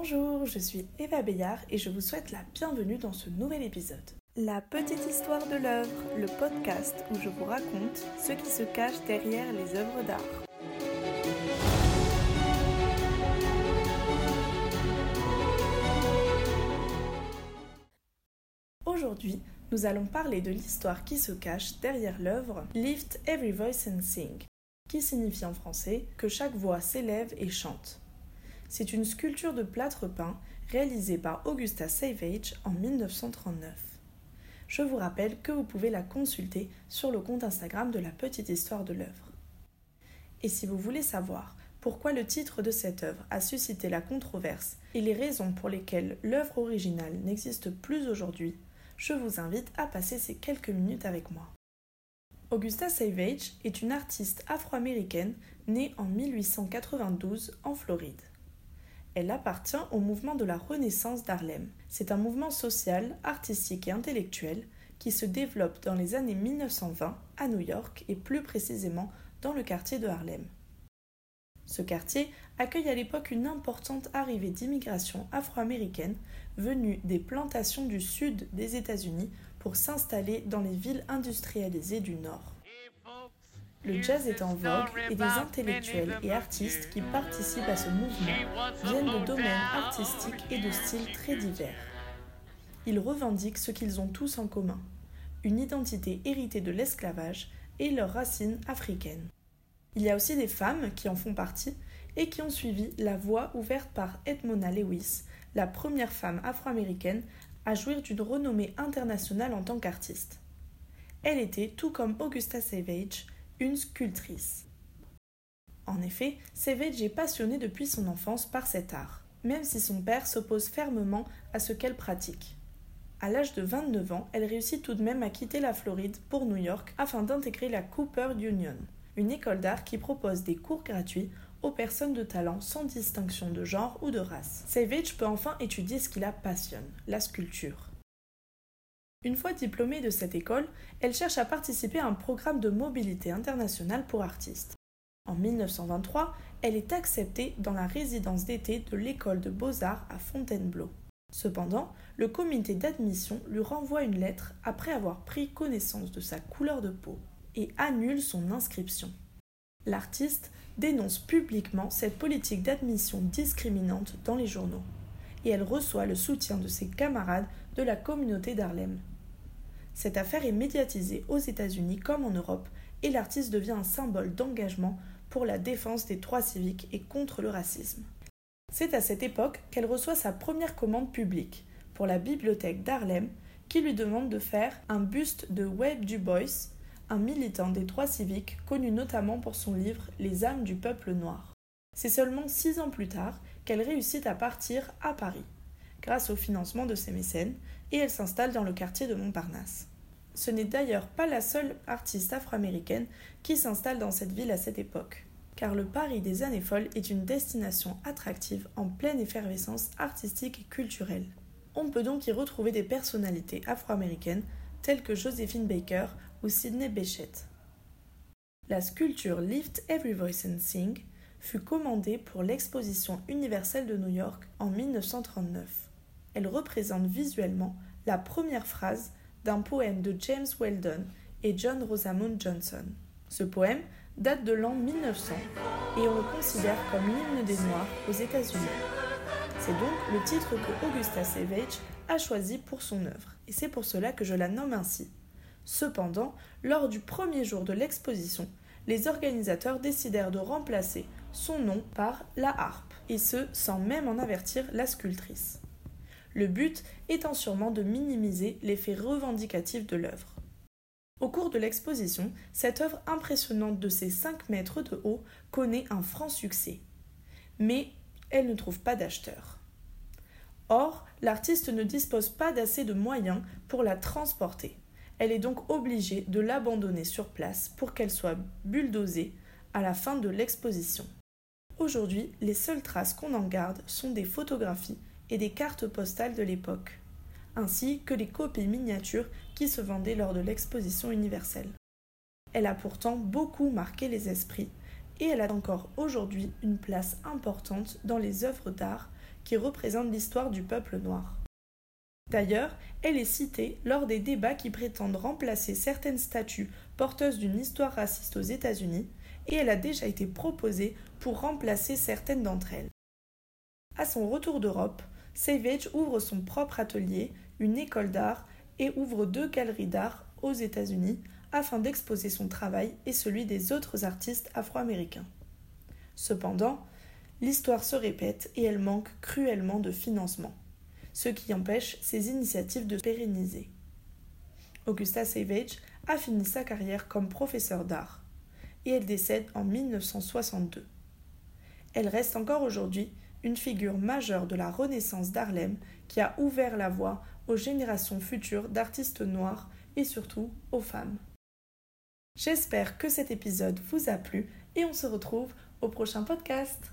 Bonjour, je suis Eva Bayard et je vous souhaite la bienvenue dans ce nouvel épisode. La petite histoire de l'œuvre, le podcast où je vous raconte ce qui se cache derrière les œuvres d'art. Aujourd'hui, nous allons parler de l'histoire qui se cache derrière l'œuvre Lift Every Voice and Sing, qui signifie en français que chaque voix s'élève et chante. C'est une sculpture de plâtre peint réalisée par Augusta Savage en 1939. Je vous rappelle que vous pouvez la consulter sur le compte Instagram de la petite histoire de l'œuvre. Et si vous voulez savoir pourquoi le titre de cette œuvre a suscité la controverse et les raisons pour lesquelles l'œuvre originale n'existe plus aujourd'hui, je vous invite à passer ces quelques minutes avec moi. Augusta Savage est une artiste afro-américaine née en 1892 en Floride. Elle appartient au mouvement de la Renaissance d'Harlem. C'est un mouvement social, artistique et intellectuel qui se développe dans les années 1920 à New York et plus précisément dans le quartier de Harlem. Ce quartier accueille à l'époque une importante arrivée d'immigration afro-américaine venue des plantations du sud des États-Unis pour s'installer dans les villes industrialisées du Nord. Le jazz est en vogue et des intellectuels et artistes qui participent à ce mouvement viennent de domaines artistiques et de styles très divers. Ils revendiquent ce qu'ils ont tous en commun, une identité héritée de l'esclavage et leurs racines africaines. Il y a aussi des femmes qui en font partie et qui ont suivi la voie ouverte par Edmona Lewis, la première femme afro-américaine à jouir d'une renommée internationale en tant qu'artiste. Elle était, tout comme Augusta Savage, une sculptrice. En effet, Savage est passionnée depuis son enfance par cet art, même si son père s'oppose fermement à ce qu'elle pratique. À l'âge de 29 ans, elle réussit tout de même à quitter la Floride pour New York afin d'intégrer la Cooper Union, une école d'art qui propose des cours gratuits aux personnes de talent sans distinction de genre ou de race. Savage peut enfin étudier ce qui la passionne, la sculpture. Une fois diplômée de cette école, elle cherche à participer à un programme de mobilité internationale pour artistes. En 1923, elle est acceptée dans la résidence d'été de l'école de beaux-arts à Fontainebleau. Cependant, le comité d'admission lui renvoie une lettre après avoir pris connaissance de sa couleur de peau et annule son inscription. L'artiste dénonce publiquement cette politique d'admission discriminante dans les journaux, elle reçoit le soutien de ses camarades de la communauté d'Harlem. Cette affaire est médiatisée aux États-Unis comme en Europe, et l'artiste devient un symbole d'engagement pour la défense des droits civiques et contre le racisme. C'est à cette époque qu'elle reçoit sa première commande publique pour la bibliothèque d'Harlem qui lui demande de faire un buste de Wade Du Bois, un militant des droits civiques connu notamment pour son livre Les âmes du peuple noir. C'est seulement six ans plus tard qu'elle réussit à partir à Paris, grâce au financement de ses mécènes, et elle s'installe dans le quartier de Montparnasse. Ce n'est d'ailleurs pas la seule artiste afro-américaine qui s'installe dans cette ville à cette époque, car le Paris des années folles est une destination attractive en pleine effervescence artistique et culturelle. On peut donc y retrouver des personnalités afro-américaines telles que Josephine Baker ou Sidney Bechet. La sculpture Lift Every Voice and Sing fut commandée pour l'exposition universelle de New York en 1939. Elle représente visuellement la première phrase d'un poème de James Weldon et John Rosamond Johnson. Ce poème date de l'an 1900 et on le considère comme l'hymne des Noirs aux États-Unis. C'est donc le titre que Augusta Savage a choisi pour son œuvre, et c'est pour cela que je la nomme ainsi. Cependant, lors du premier jour de l'exposition, les organisateurs décidèrent de remplacer son nom par la harpe, et ce sans même en avertir la sculptrice. Le but étant sûrement de minimiser l'effet revendicatif de l'œuvre. Au cours de l'exposition, cette œuvre impressionnante de ses 5 mètres de haut connaît un franc succès. Mais elle ne trouve pas d'acheteur. Or, l'artiste ne dispose pas d'assez de moyens pour la transporter. Elle est donc obligée de l'abandonner sur place pour qu'elle soit bulldozée à la fin de l'exposition. Aujourd'hui, les seules traces qu'on en garde sont des photographies et des cartes postales de l'époque, ainsi que les copies miniatures qui se vendaient lors de l'exposition universelle. Elle a pourtant beaucoup marqué les esprits et elle a encore aujourd'hui une place importante dans les œuvres d'art qui représentent l'histoire du peuple noir. D'ailleurs, elle est citée lors des débats qui prétendent remplacer certaines statues porteuses d'une histoire raciste aux États-Unis, et elle a déjà été proposée pour remplacer certaines d'entre elles. À son retour d'Europe, Savage ouvre son propre atelier, une école d'art, et ouvre deux galeries d'art aux États-Unis afin d'exposer son travail et celui des autres artistes afro-américains. Cependant, l'histoire se répète et elle manque cruellement de financement ce qui empêche ses initiatives de pérenniser. Augusta Savage a fini sa carrière comme professeur d'art et elle décède en 1962. Elle reste encore aujourd'hui une figure majeure de la Renaissance d'Harlem qui a ouvert la voie aux générations futures d'artistes noirs et surtout aux femmes. J'espère que cet épisode vous a plu et on se retrouve au prochain podcast.